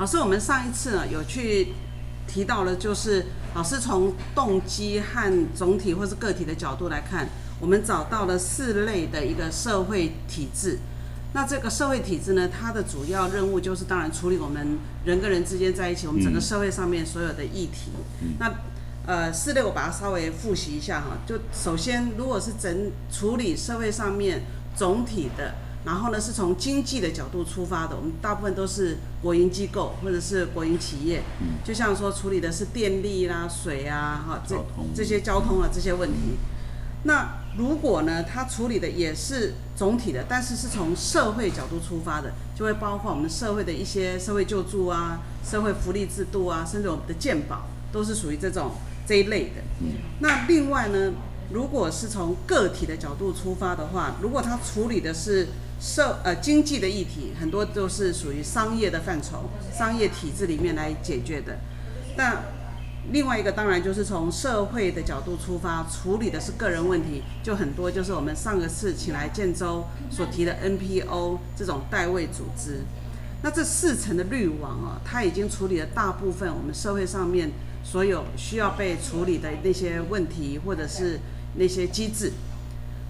老师，我们上一次呢有去提到了，就是老师从动机和总体或是个体的角度来看，我们找到了四类的一个社会体制。那这个社会体制呢，它的主要任务就是当然处理我们人跟人之间在一起，我们整个社会上面所有的议题。那呃，四类我把它稍微复习一下哈。就首先，如果是整处理社会上面总体的，然后呢是从经济的角度出发的，我们大部分都是国营机构或者是国营企业。就像说处理的是电力啦、水啊、哈这这些交通啊这些问题。那如果呢，它处理的也是总体的，但是是从社会角度出发的，就会包括我们社会的一些社会救助啊、社会福利制度啊，甚至我们的健保，都是属于这种这一类的。那另外呢，如果是从个体的角度出发的话，如果它处理的是社呃经济的议题，很多都是属于商业的范畴、商业体制里面来解决的。那另外一个当然就是从社会的角度出发，处理的是个人问题，就很多就是我们上个次请来建州所提的 NPO 这种代位组织。那这四层的滤网啊，它已经处理了大部分我们社会上面所有需要被处理的那些问题，或者是那些机制。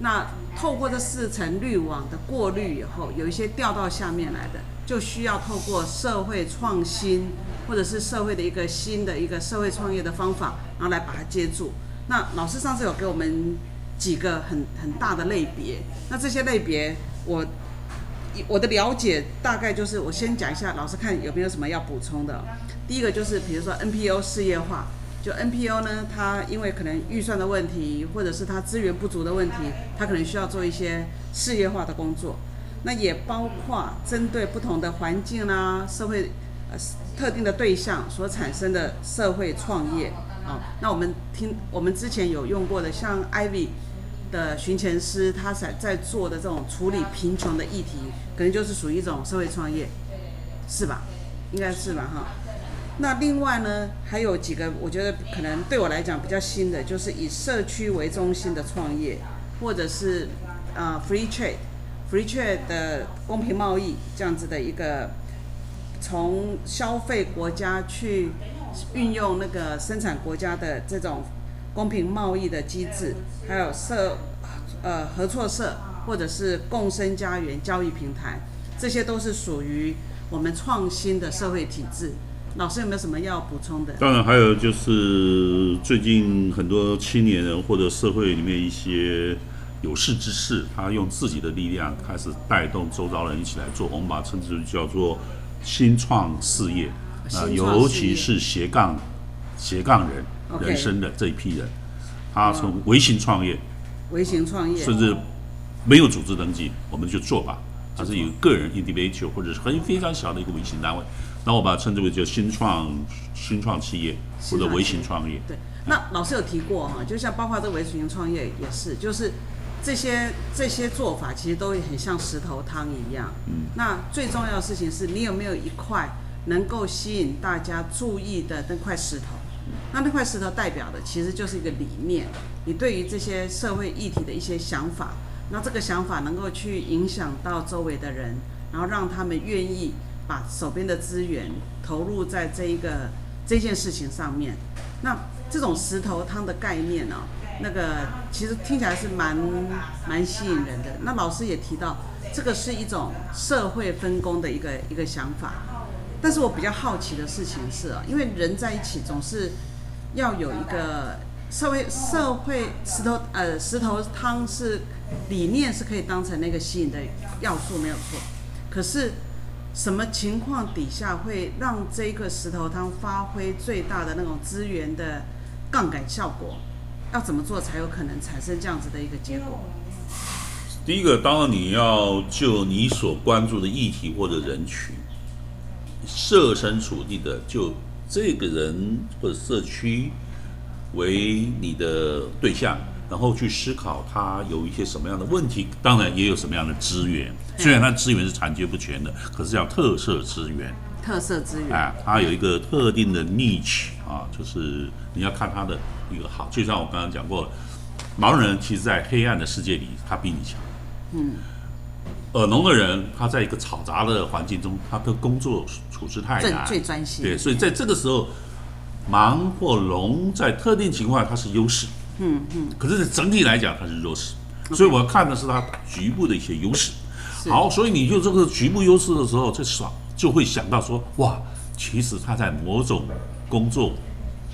那透过这四层滤网的过滤以后，有一些掉到下面来的，就需要透过社会创新。或者是社会的一个新的一个社会创业的方法，然后来把它接住。那老师上次有给我们几个很很大的类别，那这些类别我我的了解大概就是我先讲一下，老师看有没有什么要补充的。第一个就是比如说 NPO 事业化，就 NPO 呢，它因为可能预算的问题，或者是它资源不足的问题，它可能需要做一些事业化的工作。那也包括针对不同的环境啦，社会。呃，特定的对象所产生的社会创业啊，那我们听我们之前有用过的，像 Ivy 的寻钱师，他在在做的这种处理贫穷的议题，可能就是属于一种社会创业，是吧？应该是吧，哈。那另外呢，还有几个我觉得可能对我来讲比较新的，就是以社区为中心的创业，或者是呃 Free Trade，Free Trade 的公平贸易这样子的一个。从消费国家去运用那个生产国家的这种公平贸易的机制，还有社呃合作社或者是共生家园交易平台，这些都是属于我们创新的社会体制。老师有没有什么要补充的？当然还有就是最近很多青年人或者社会里面一些有识之士，他用自己的力量开始带动周遭人一起来做，我们把称之为叫做。新创事业啊，尤其是斜杠斜杠人人生的这一批人，他从微型创业，微型创业，甚至没有组织登记，我们就做吧。他是有个个人 individual 或者是很非常小的一个微型单位，那我把它称之为叫新创新创企业或者微型创业。对，那老师有提过哈，就像包括这个微型创业也是，就是。这些这些做法其实都很像石头汤一样。嗯，那最重要的事情是你有没有一块能够吸引大家注意的那块石头？那那块石头代表的其实就是一个理念，你对于这些社会议题的一些想法，那这个想法能够去影响到周围的人，然后让他们愿意把手边的资源投入在这一个这件事情上面。那这种石头汤的概念呢？那个其实听起来是蛮蛮吸引人的。那老师也提到，这个是一种社会分工的一个一个想法。但是我比较好奇的事情是啊，因为人在一起总是要有一个社会社会石头呃石头汤是理念是可以当成那个吸引的要素没有错。可是什么情况底下会让这个石头汤发挥最大的那种资源的杠杆效果？要怎么做才有可能产生这样子的一个结果？第一个，当然你要就你所关注的议题或者人群，设身处地的就这个人或者社区为你的对象，然后去思考他有一些什么样的问题，当然也有什么样的资源。虽然它资源是残缺不全的，可是叫特色资源。特色资源，啊，它有一个特定的 niche 啊，就是你要看它的一个好，就像我刚刚讲过了，盲人其实在黑暗的世界里，他比你强。嗯。耳聋的人，他在一个嘈杂的环境中，他的工作处事太难，最专心。对，所以在这个时候，盲或聋在特定情况下它是优势。嗯嗯。可是，整体来讲，它是弱势。所以我要看的是它局部的一些优势。好，所以你就这个局部优势的时候，这爽。就会想到说，哇，其实他在某种工作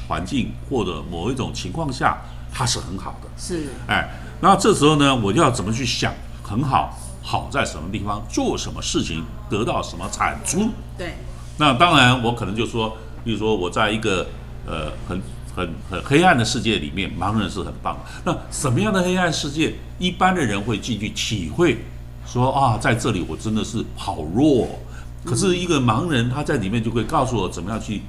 环境或者某一种情况下，他是很好的。是，哎，那这时候呢，我就要怎么去想很好，好在什么地方，做什么事情，得到什么产出？对。那当然，我可能就说，比如说我在一个呃很很很黑暗的世界里面，盲人是很棒。那什么样的黑暗世界，一般的人会进去体会，说啊，在这里我真的是好弱。可是一个盲人，他在里面就会告诉我怎么样去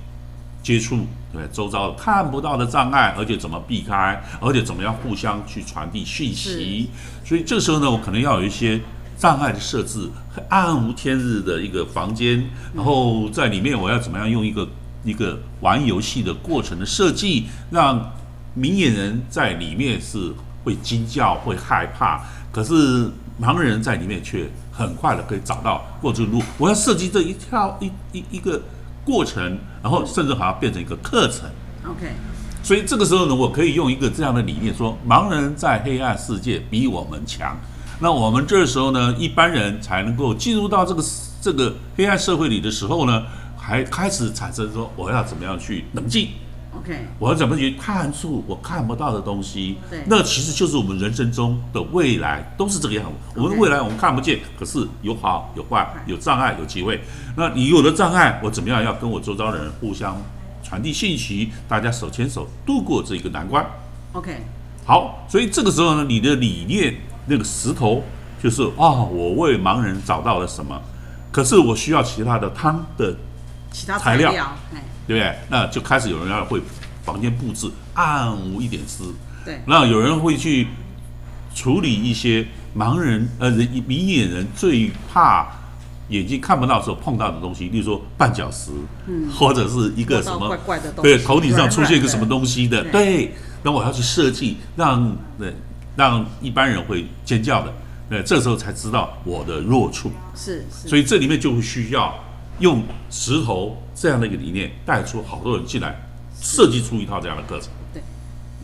接触对周遭看不到的障碍，而且怎么避开，而且怎么样互相去传递讯息。所以这时候呢，我可能要有一些障碍的设置，暗无天日的一个房间，然后在里面我要怎么样用一个一个玩游戏的过程的设计，让明眼人在里面是会惊叫、会害怕，可是盲人在里面却。很快的可以找到过这个路。我要设计这一条一一一个过程，然后甚至好像变成一个课程。OK。所以这个时候呢，我可以用一个这样的理念说：盲人在黑暗世界比我们强。那我们这时候呢，一般人才能够进入到这个这个黑暗社会里的时候呢，还开始产生说我要怎么样去冷静。OK，我要怎么去探出我看不到的东西？对，那其实就是我们人生中的未来，都是这个样子。我们的未来我们看不见，可是有好有坏，有障碍有机会。那你有了障碍，我怎么样要跟我周遭的人互相传递信息？大家手牵手度过这个难关。OK，好，所以这个时候呢，你的理念那个石头就是啊，我为盲人找到了什么？可是我需要其他的汤的其他材料。对不对？那就开始有人要会房间布置暗无一点丝。对。那有人会去处理一些盲人呃人明眼人最怕眼睛看不到时候碰到的东西，例如说绊脚石，嗯，或者是一个什么怪怪的东西，对，头顶上出现一个什么东西的，对。那我要去设计，让对让一般人会尖叫的，呃，这时候才知道我的弱处。是是。所以这里面就会需要。用石头这样的一个理念带出好多人进来，设计出一套这样的课程。对，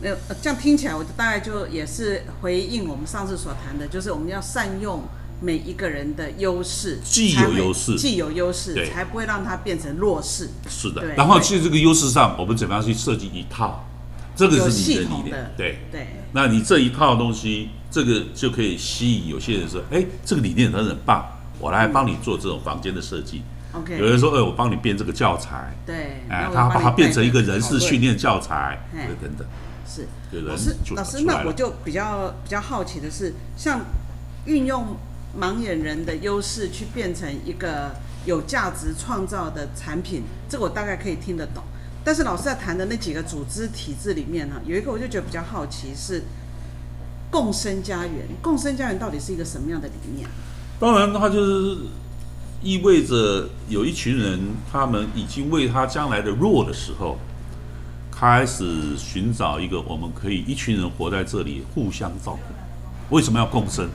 没有这样听起来，我就大概就也是回应我们上次所谈的，就是我们要善用每一个人的优势，既有优势，既有优势，才不会让它变成弱势。是的。然后其实这个优势上，我们怎么样去设计一套？这个是你的理念。对对。那你这一套东西，这个就可以吸引有些人说：“哎，这个理念很很棒，我来帮你做这种房间的设计。” OK，有人说，哎，我帮你编这个教材，对，哎，他把它变成一个人事训练教材，对等等，是。老师，老师，那我就比较比较好奇的是，像运用盲眼人的优势去变成一个有价值创造的产品，这个我大概可以听得懂。但是老师在谈的那几个组织体制里面呢，有一个我就觉得比较好奇是共生家园。共生家园到底是一个什么样的理念？当然，它就是。意味着有一群人，他们已经为他将来的弱的时候，开始寻找一个我们可以一群人活在这里互相照顾。为什么要共生？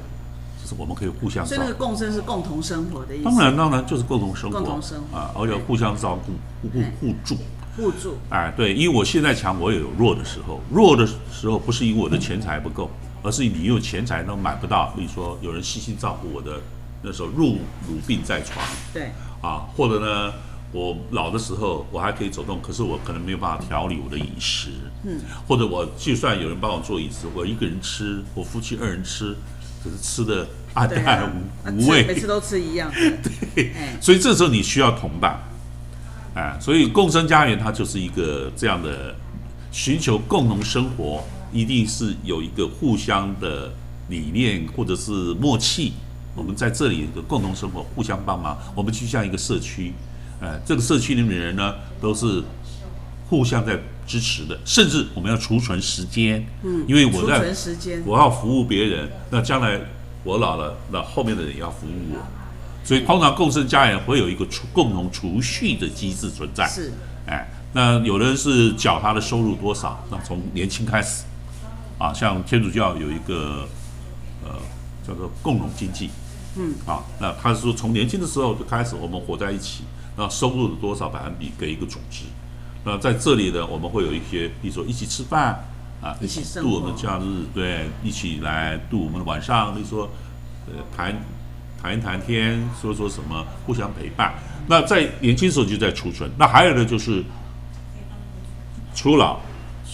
就是我们可以互相。所以那个共生是共同生活的意思。当然，当然就是共同生活。共同生活啊，而且互相照顾、互互互助。互助。哎，对，因为我现在强，我也有弱的时候。弱的时候不是因为我的钱财不够，而是你有钱财都买不到。比如说，有人细心照顾我的。那时候入乳病在床，对。啊，或者呢，我老的时候我还可以走动，可是我可能没有办法调理我的饮食，嗯，或者我就算有人帮我做饮食，我一个人吃，我夫妻二人吃，可是吃的暗淡无无味，每次都吃一样，对，所以这时候你需要同伴，哎，所以共生家园它就是一个这样的寻求共同生活，一定是有一个互相的理念或者是默契。我们在这里的共同生活，互相帮忙。我们就像一个社区，哎，这个社区里面的人呢，都是互相在支持的，甚至我们要储存时间，嗯，因为我储在我要服务别人，那将来我老了，那后面的人也要服务我，所以通常共生家园会有一个储共同储蓄的机制存在。是。哎，那有人是缴他的收入多少，那从年轻开始，啊，像天主教有一个呃叫做共荣经济，嗯，啊，那他是说从年轻的时候就开始我们活在一起，那收入的多少百分比给一个组织，那在这里呢，我们会有一些，比如说一起吃饭啊，一起度我们的假日，对，一起来度我们的晚上，比如说呃谈谈一谈天，说说什么，互相陪伴。那在年轻时候就在储存，那还有呢就是除老，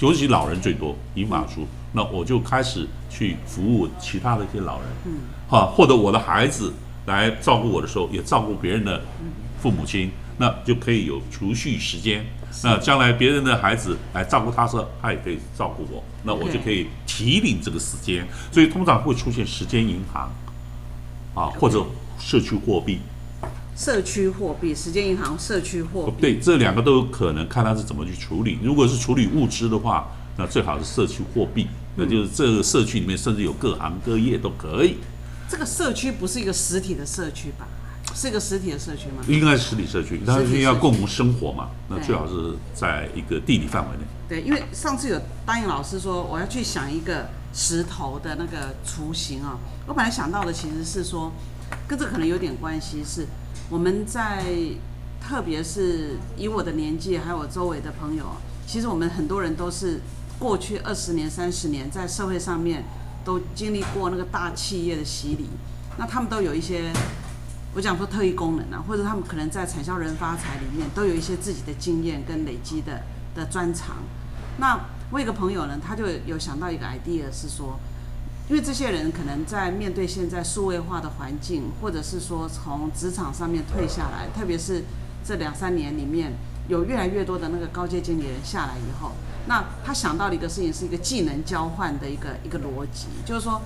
尤其老人最多，银发族，那我就开始去服务其他的一些老人，嗯，哈，或者我的孩子来照顾我的时候，也照顾别人的父母亲，那就可以有储蓄时间。那将来别人的孩子来照顾他时候，他也可以照顾我，那我就可以提领这个时间。所以通常会出现时间银行，啊，或者社区货币。社区货币、时间银行、社区货币。对，这两个都有可能，看他是怎么去处理。如果是处理物资的话，那最好是社区货币，那就是这个社区里面甚至有各行各业都可以，这个社区不是一个实体的社区吧？是一个实体的社区吗？应该是实体社区，但是要共同生活嘛，那最好是在一个地理范围内。对，因为上次有答应老师说我要去想一个石头的那个雏形啊、我本来想到的其实是说，跟这可能有点关系，是我们在特别是以我的年纪，还有我周围的朋友啊，其实我们很多人都是过去二十年、三十年在社会上面都经历过那个大企业的洗礼，那他们都有一些。我讲说特异功能啊，或者他们可能在产销人发财里面都有一些自己的经验跟累积的的专长。那我有个朋友呢，他就有想到一个 idea 是说，因为这些人可能在面对现在数位化的环境，或者是说从职场上面退下来，特别是这两三年里面有越来越多的那个高阶经理人下来以后，那他想到的一个事情是一个技能交换的一个一个逻辑，就是说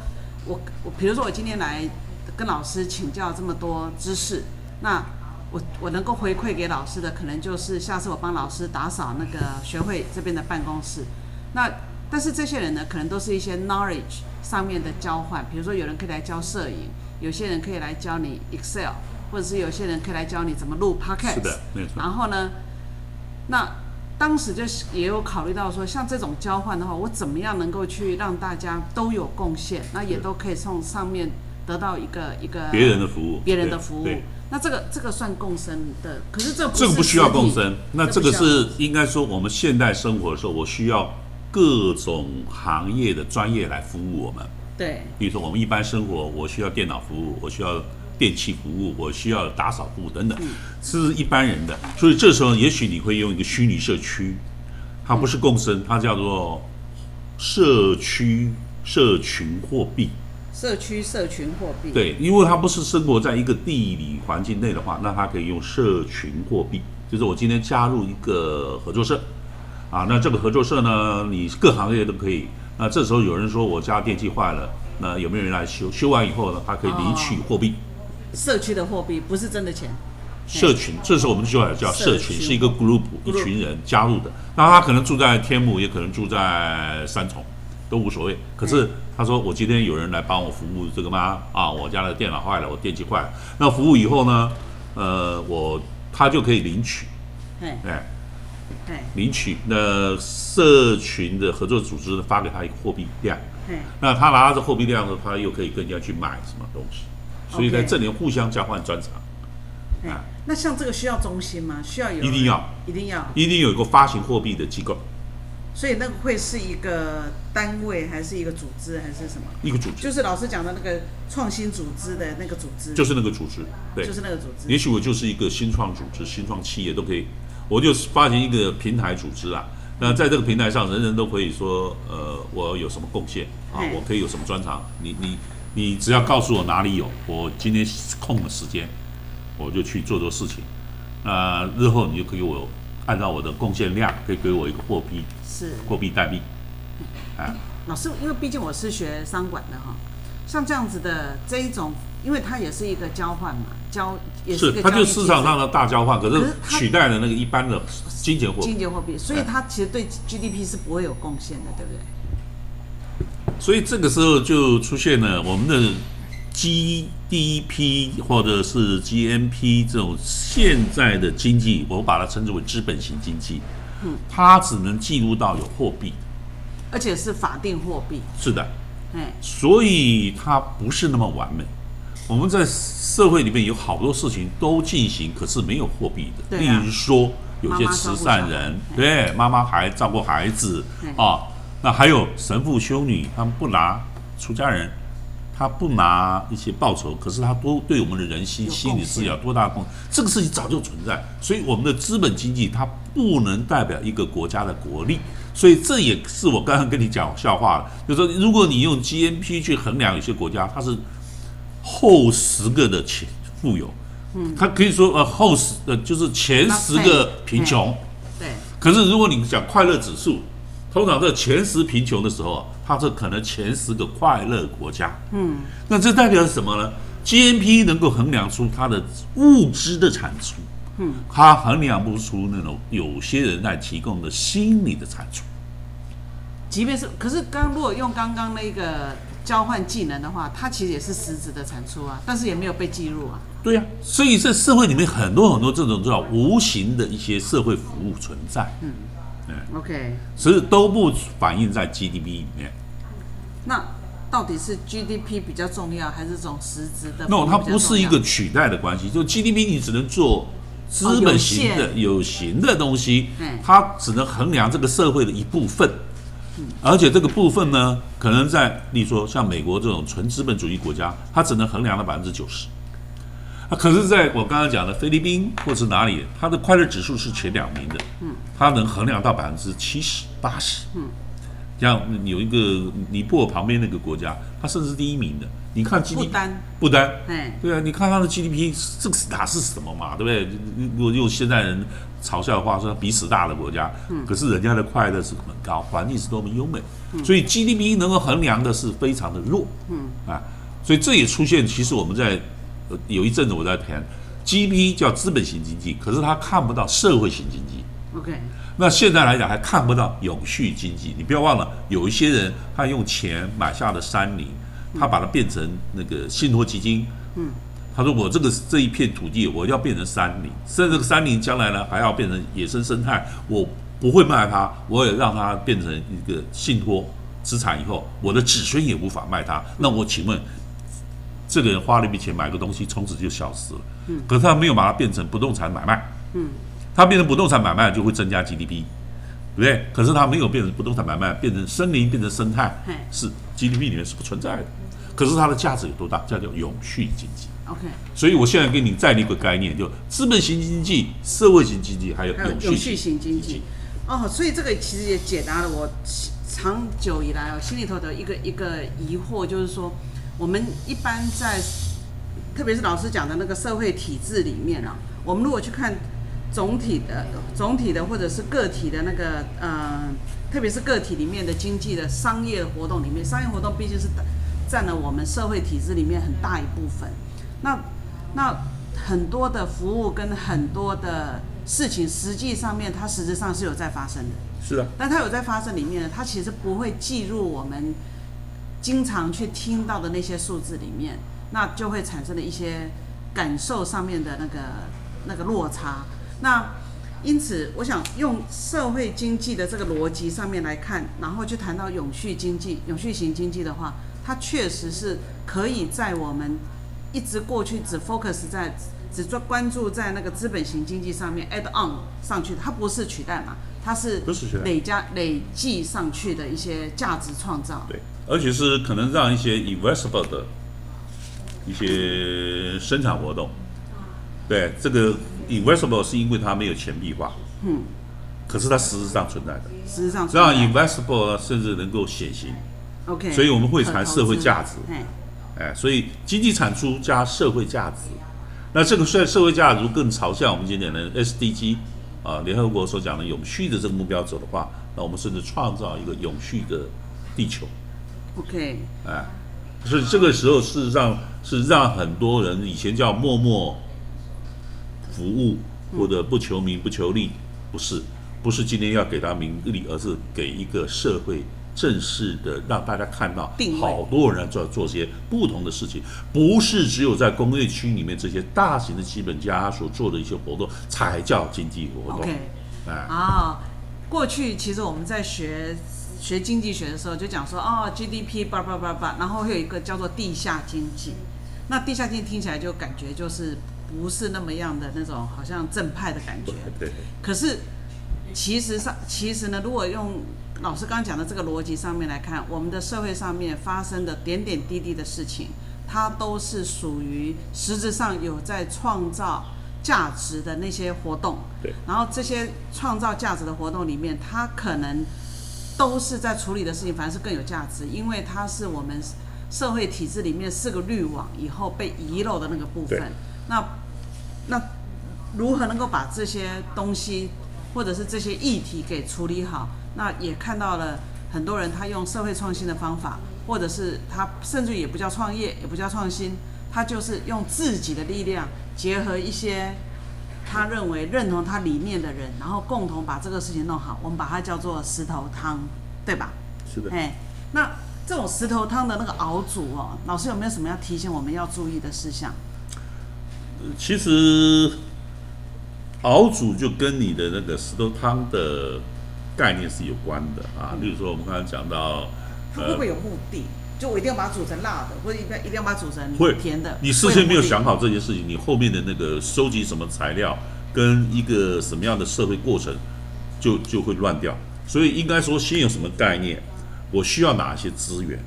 我我比如说我今天来跟老师请教这么多知识，那我我能够回馈给老师的，可能就是下次我帮老师打扫那个学会这边的办公室。那但是这些人呢，可能都是一些 knowledge 上面的交换，比如说有人可以来教摄影，有些人可以来教你 Excel，或者是有些人可以来教你怎么录 podcast。是的，没错。然后呢，那当时就是也有考虑到说，像这种交换的话，我怎么样能够去让大家都有贡献，那也都可以从上面得到一个一个别人的服务，别人的服务。那这个这个算共生的，可是这这个不需要共生，那这个是应该说我们现代生活的时候，我需要各种行业的专业来服务我们。对比如说我们一般生活，我需要电脑服务，我需要电器服务，我需要打扫服务等等，是一般人的。所以这时候，也许你会用一个虚拟社区，它不是共生，它叫做社区社群货币。社区社群货币。对，因为它不是生活在一个地理环境内的话，那它可以用社群货币，就是我今天加入一个合作社，啊，那这个合作社呢，你各行各业都可以。那这时候有人说我家电器坏了，那有没有人来修？修完以后呢，他可以领取货币。社区的货币不是真的钱。社群，这时候我们就要叫社群，是一个 group，一群人加入的。那他可能住在天母，也可能住在三重，都无所谓。可是他说我今天有人来帮我服务这个吗？啊，我家的电脑坏了，我电器坏了。那服务以后呢，呃，我他就可以领取，哎。哎，哎。领取。那社群的合作组织发给他一个货币量，哎，那他拿到这货币量呢，他又可以跟人家去买什么东西，所以在这里互相交换专长。哎，那像这个需要中心吗？需要有一定要，一定要。一定有一个发行货币的机构，所以那个会是一个单位，还是一个组织，还是什么？一个组织，就是老师讲的那个创新组织的那个组织，就是那个组织，对就，是那个组织。也许我就是一个新创组织、新创企业都可以，我就发行一个平台组织啊。那在这个平台上，人人都可以说，呃，我有什么贡献啊嗯？我可以有什么专长？你你你只要告诉我哪里有，我今天空的时间，我就去做做事情。那日后你就可以我按照我的贡献量，可以给我一个货币、是货币代币。啊，老师，因为毕竟我是学商管的哈，像这样子的这一种，因为它也是一个交换嘛，交，也是个它就市场上的的大交换，可是取代了那个一般的金钱货币。金钱货币，所以哎它其实对 GDP 是不会有贡献的，对不对？所以这个时候就出现了我们的 GDP 或者是 GNP 这种现在的经济，我把它称之为资本型经济。嗯，它只能记录到有货币，而且是法定货币，是的，哎，所以它不是那么完美。我们在社会里面有好多事情都进行，可是没有货币的。啊。例如说，有些慈善人，哎。对妈妈还照顾孩子哎。啊，那还有神父修女，他们不拿出家人，他不拿一些报酬，可是他多对我们的人心心理贡献治疗多大的贡献？这个事情早就存在，所以我们的资本经济它不能代表一个国家的国力。所以这也是我刚刚跟你讲笑话了，就是说，如果你用 GNP 去衡量有些国家，它是后十个的前富有，嗯，它可以说呃后十呃就是前十个贫穷，对，可是如果你讲快乐指数，通常在前十贫穷的时候啊，它是可能前十个快乐国家，嗯，那这代表什么呢？GNP 能够衡量出它的物质的产出，嗯，它衡量不出那种有些人在提供的心理的产出。即便是，可是刚如果用刚刚那个交换技能的话，它其实也是实质的产出啊，但是也没有被记录啊。对呀、所以在社会里面很多很多这种叫无形的一些社会服务存在，OK，所以都不反映在 GDP 里面。那到底是 GDP 比较重要，还是这种实质的？no，它不是一个取代的关系，就 GDP 你只能做资本型的、哦有形的东西嗯，它只能衡量这个社会的一部分。而且这个部分呢，可能在，例如说像美国这种纯资本主义国家，它只能衡量了百分之九十。啊，可是在我刚刚讲的菲律宾或是哪里，它的快乐指数是前两名的，嗯，它能衡量到百分之七十、八十，嗯，像有一个尼泊尔旁边那个国家，它甚至是第一名的。你看 GDP 不单，不单，哎，对啊，你看它的 GDP，这个是哪是什么嘛，对不对？如果用现在人嘲笑的话说，比屎大的国家，可是人家的快乐是很高，环境是多么优美，所以 GDP 能够衡量的是非常的弱，嗯啊，所以这也出现，其实我们在呃有一阵子我在谈 GDP 叫资本型经济，可是他看不到社会型经济。OK，那现在来讲还看不到永续经济，你不要忘了，有一些人他用钱买下的山林，他把它变成那个信托基金，嗯，他说我这个这一片土地我要变成山林，甚至这个山林将来呢还要变成野生生态，我不会卖它，我也让它变成一个信托资产以后，我的子孙也无法卖它，那我请问。这个人花了一笔钱买个东西，从此就消失了。嗯，可是他没有把它变成不动产买卖。嗯，它变成不动产买卖就会增加 GDP，对不对？可是它没有变成不动产买卖，变成森林，变成生态，是 GDP 里面是不存在的。可是它的价值有多大？叫做永续经济。OK，所以我现在给你再立一个概念，就资本型经济、社会型经济，还有永续型经济。哦，所以这个其实也解答了我长久以来哦心里头的一个一个疑惑，就是说，我们一般在，特别是老师讲的那个社会体制里面啊，我们如果去看总体的、总体的或者是个体的那个呃，特别是个体里面的经济的商业活动里面，商业活动毕竟是占了我们社会体制里面很大一部分。那那很多的服务跟很多的事情，实际上面它实质上是有在发生的，是啊，但它有在发生里面呢，它其实不会计入我们经常去听到的那些数字里面，那就会产生了一些感受上面的那个那个落差。那因此，我想用社会经济的这个逻辑上面来看，然后去谈到永续经济、永续型经济的话，它确实是可以在我们一直过去只 focus 在只专关注在那个资本型经济上面 add on 上去的，它不是取代嘛，它是累加累计上去的一些价值创造。对，而且是可能让一些 investable 的一些生产活动，对这个 investable 是因为它没有钱币化，嗯，可是它实质上存在的。实质上这样存在。investable 甚至能够显形，OK，所以我们会谈社会价值。嘿哎，所以经济产出加社会价值，那这个社社会价值更朝向我们今天的 SDG 啊，联合国所讲的永续的这个目标走的话，那我们甚至创造一个永续的地球，OK，哎，是这个时候，事实上是让很多人以前叫默默服务或者不求名不求利，不是，不是今天要给他名利，而是给一个社会正式的让大家看到，好多人在做做些不同的事情，不是只有在工业区里面这些大型的资本家所做的一些活动才叫经济活动。OK，哎，啊，过去其实我们在学学经济学的时候就讲说，哦，GDP 叭叭叭叭，然后会有一个叫做地下经济。那地下经济听起来就感觉就是不是那么样的那种好像正派的感觉。对，可是其实上，其实呢，如果用老师刚刚讲的这个逻辑上面来看，我们的社会上面发生的点点滴滴的事情，它都是属于实质上有在创造价值的那些活动。对。然后这些创造价值的活动里面，它可能都是在处理的事情，反而是更有价值，因为它是我们社会体制里面四个滤网以后被遗漏的那个部分。那那如何能够把这些东西或者是这些议题给处理好？那也看到了很多人他用社会创新的方法，或者是他甚至也不叫创业，也不叫创新，他就是用自己的力量结合一些他认为认同他理念的人，然后共同把这个事情弄好。我们把它叫做石头汤，对吧？是的。哎，那这种石头汤的那个熬煮哦，老师有没有什么要提醒我们要注意的事项？其实熬煮就跟你的那个石头汤的概念是有关的啊。例如说，我们刚才讲到，它会不会有目的？就我一定要把它煮成辣的，或者一定要一定要把它煮成会甜的？你事先没有想好这件事情，你后面的那个收集什么材料，跟一个什么样的社会过程，就就会乱掉。所以应该说，先有什么概念，我需要哪些资源？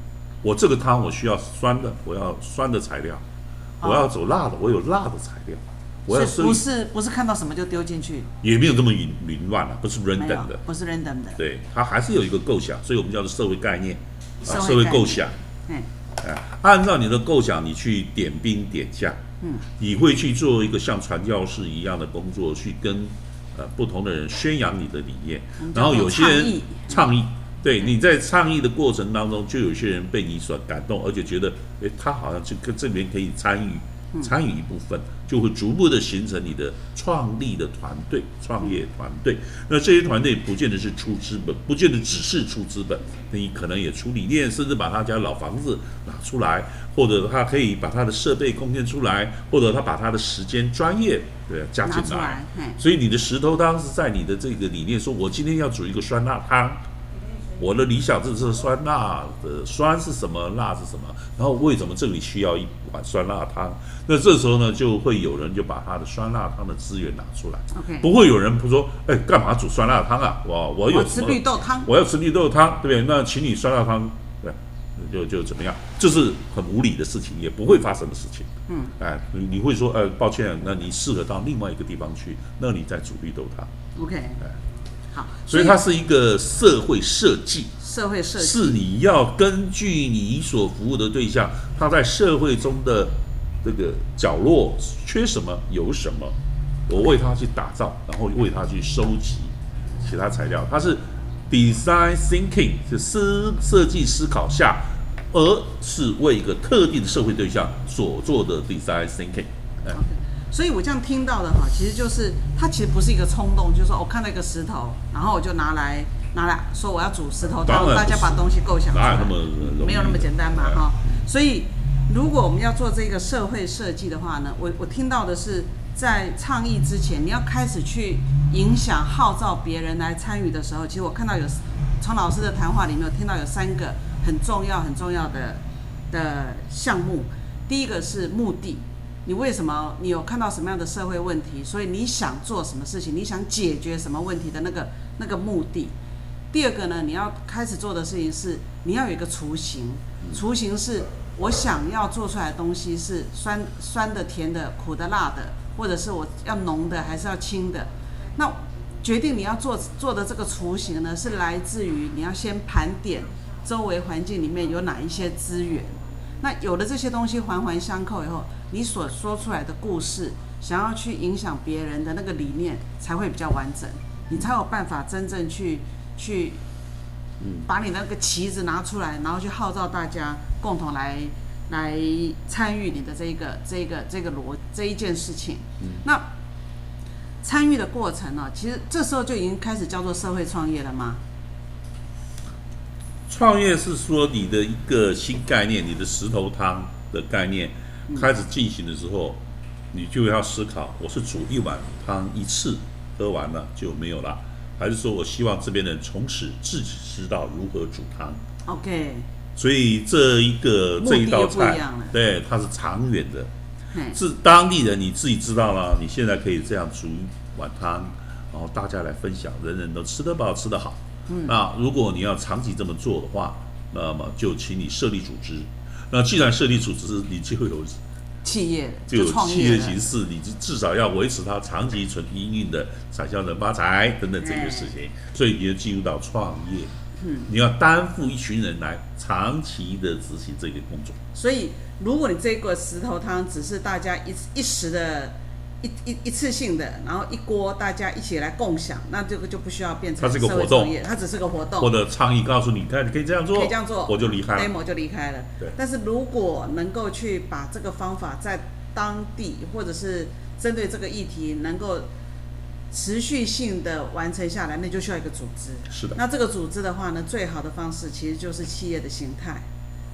我这个汤我需要酸的，我要酸的材料；哦我要走辣的，我有辣的材料。我要是不是不是看到什么就丢进去？也没有这么凌凌乱了，不是 random 的。，不是 random 的。对，它还是有一个构想，所以我们叫做社会概念啊，社会构想。嗯，哎，按照你的构想，你去点兵点将，嗯，你会去做一个像传教士一样的工作，去跟呃不同的人宣扬你的理念然后有些人倡议。倡议，对，你在倡议的过程当中，就有些人被你所感动，而且觉得，诶，他好像这跟这边可以参与。参与一部分，就会逐步的形成你的创立的团队、创业团队。那这些团队不见得是出资本，不见得只是出资本，你可能也出理念，甚至把他家老房子拿出来，或者他可以把他的设备贡献出来，或者他把他的时间、专业对加进来，所以你的石头汤是在你的这个理念说，我今天要煮一个酸辣汤，我的理想这是酸辣的酸是什么，辣是什么，然后为什么这里需要一碗酸辣汤？那这时候呢，就会有人就把他的酸辣汤的资源拿出来，OK 不会有人不说，哎，干嘛煮酸辣汤啊？我我有我吃绿豆汤，我要吃绿豆汤，对不对？那请你酸辣汤，对，就就怎么样？这是很无理的事情，也不会发生的事情。嗯，哎，你你会说，呃，抱歉，那你适合到另外一个地方去，那你再煮绿豆汤。OK，好，所以它是一个社会设计，社会设计，是你要根据你所服务的对象，他在社会中的这个角落缺什么有什么，我为他去打造，然后为他去收集其他材料。它是 design thinking，是思设计思考下，而是为一个特定的社会对象所做的 design thinking。哎，所以我这样听到的哈，其实就是它其实不是一个冲动，就是说我看到一个石头，然后我就拿来拿来说我要煮石头然不是大家把东西构想出来没有那么简单嘛哎哈。所以如果我们要做这个社会设计的话呢，我我听到的是在倡议之前，你要开始去影响号召别人来参与的时候，其实我看到有从老师的谈话里面，我听到有三个很重要很重要的的项目。第一个是目的，你为什么你有看到什么样的社会问题，所以你想做什么事情，你想解决什么问题的那个那个目的。第二个呢，你要开始做的事情是你要有一个雏形，雏形是我想要做出来的东西是酸酸的、甜的、苦的、辣的，或者是我要浓的还是要轻的。那决定你要做做的这个雏形呢，是来自于你要先盘点周围环境里面有哪一些资源。那有了这些东西环环相扣以后，你所说出来的故事，想要去影响别人的那个理念才会比较完整，你才有办法真正去去嗯把你那个旗子拿出来，然后去号召大家共同来来参与你的这一个这一个这个逻这一件事情。那参与的过程呢、其实这时候就已经开始叫做社会创业了吗？创业是说你的一个新概念，你的石头汤的概念开始进行的时候，你就要思考：我是煮一碗汤一次喝完了就没有了，还是说我希望这边的人从此自己知道如何煮汤？OK，所以这一个这一道菜，对，它是长远的，是当地人你自己知道了，你现在可以这样煮一碗汤，然后大家来分享，人人都吃得饱，吃得好。嗯，那如果你要长期这么做的话，那么就请你设立组织。那既然设立组织，你就有企业就有企业形式，你就至少要维持它长期存营运的产销人发财等等这些事情，所以你就进入到创业。嗯，你要担负一群人来长期的执行这个工作。所以，如果你这个石头汤只是大家一一时的、一一一次性的，然后一锅大家一起来共享，那这个就不需要变成它是个活动，它只是个活动，或者倡议告诉你，看你可以这样做，可以这样做，我就离开了。，demo 就离开了。对但是如果能够去把这个方法在当地，或者是针对这个议题能够持续性的完成下来，那就需要一个组织。是的，那这个组织的话呢，最好的方式其实就是企业的形态，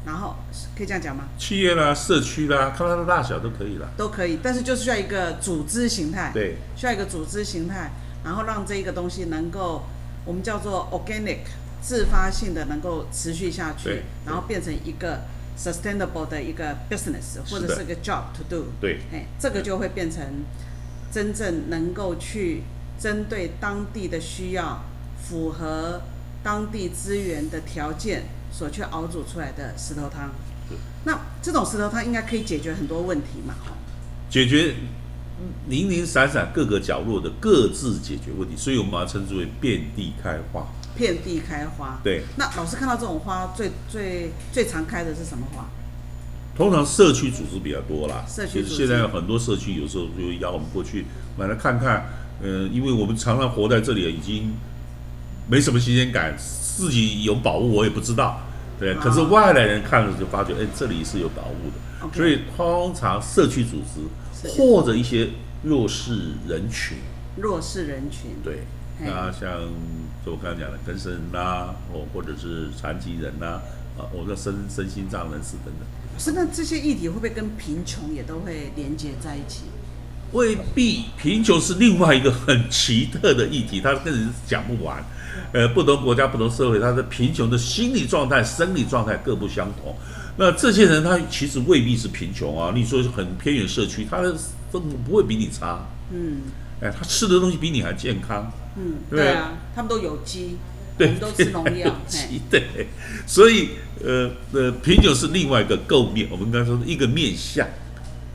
然后可以这样讲吗？企业啦、社区啦，看它的大小都可以啦。都可以，但是就是需要一个组织形态，对，需要一个组织形态，然后让这一个东西能够我们叫做 organic 自发性的能够持续下去对，然后变成一个 sustainable 的一个 business 或者是个 job to do，对，哎，这个就会变成真正能够去针对当地的需要，符合当地资源的条件所去熬煮出来的石头汤。那这种石头汤应该可以解决很多问题嘛？哈解决零零散散各个角落的各自解决问题，所以我们把它称之为遍地开花。遍地开花。对，那老师看到这种花最最最常开的是什么花？通常社区组织比较多啦，社区现在有很多社区有时候就会邀我们过去买来看看，呃，因为我们常常活在这里，已经没什么新鲜感，自己有宝物我也不知道，对，啊可是外来人看了就发觉，哎，这里是有宝物的所以通常社区组织或者一些弱势人群，弱势人群。对，那像就我刚才讲的更生人啦，哦，或者是残疾人啦，啊，我的身身心障人士等等。是那这些议题会不会跟贫穷也都会连接在一起？未必，贫穷是另外一个很奇特的议题，它跟人讲不完。呃，不同国家、不同社会，他的贫穷的心理状态、生理状态各不相同。那这些人他其实未必是贫穷啊，你说是很偏远社区，他的生活不会比你差，嗯哎，他吃的东西比你还健康。嗯，对对啊，他们都有机，我对们都吃农药。嘿对，所以呃呃，贫穷是另外一个构面，我们刚才说的一个面相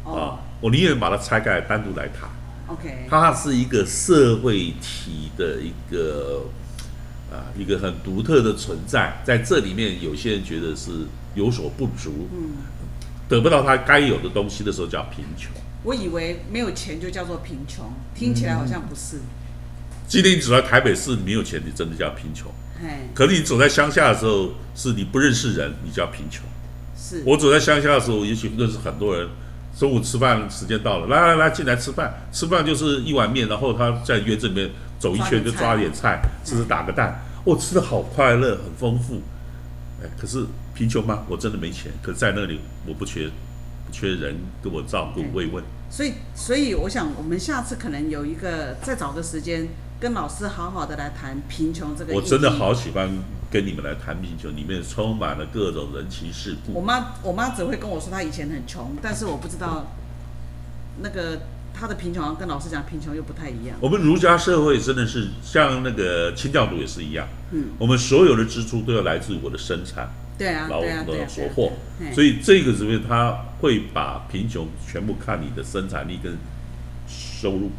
哦啊，我宁愿把它拆开来单独来谈。，OK，它是一个社会体的一个啊一个很独特的存在，在这里面有些人觉得是有所不足，嗯，得不到他该有的东西的时候叫贫穷。我以为没有钱就叫做贫穷，听起来好像不是。今天你走在台北市，你没有钱，你真的叫贫穷。嘿，可是你走在乡下的时候，是你不认识人，你叫贫穷。是，我走在乡下的时候，也许认识很多人。中午吃饭时间到了，来来来，进来吃饭。吃饭就是一碗面，然后他在院子里面走一圈，就抓点菜，吃吃打个蛋。我、吃的好快乐，很丰富。哎，可是贫穷吗？我真的没钱。可是在那里，我不缺，不缺人给我照顾慰问。所以，所以我想，我们下次可能有一个再找个时间，跟老师好好的来谈贫穷这个。我真的。好喜欢跟你们来谈贫穷，里面充满了各种人情世故。我妈，我妈只会跟我说她以前很穷，但是我不知道那个她的贫穷跟老师讲贫穷又不太一样。我们儒家社会真的是像那个清教徒也是一样，嗯，我们所有的支出都要来自于我的生产。对啊，劳对啊，对啊，的所获，所以这个是不是他会把贫穷全部看你的生产力跟收入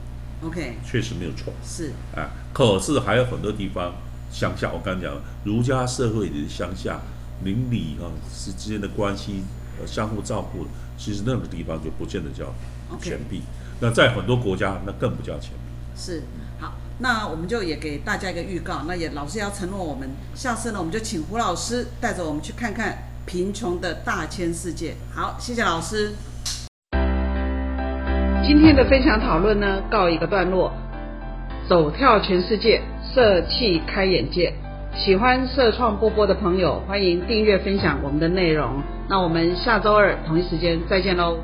，OK 确实没有错是啊。可是还有很多地方，乡下我刚才讲了，儒家社会里的乡下邻里啊是之间的关系，呃相互照顾，其实那个地方就不见得叫钱币。那在很多国家，那更不叫钱。是好，那我们就也给大家一个预告，那也老师要承诺我们，下次呢我们就请胡老师带着我们去看看贫穷的大千世界。好，谢谢老师。今天的分享讨论呢，告一个段落。走跳全世界，社气开眼界。喜欢社创波波的朋友，欢迎订阅分享我们的内容。那我们下周二同一时间再见喽。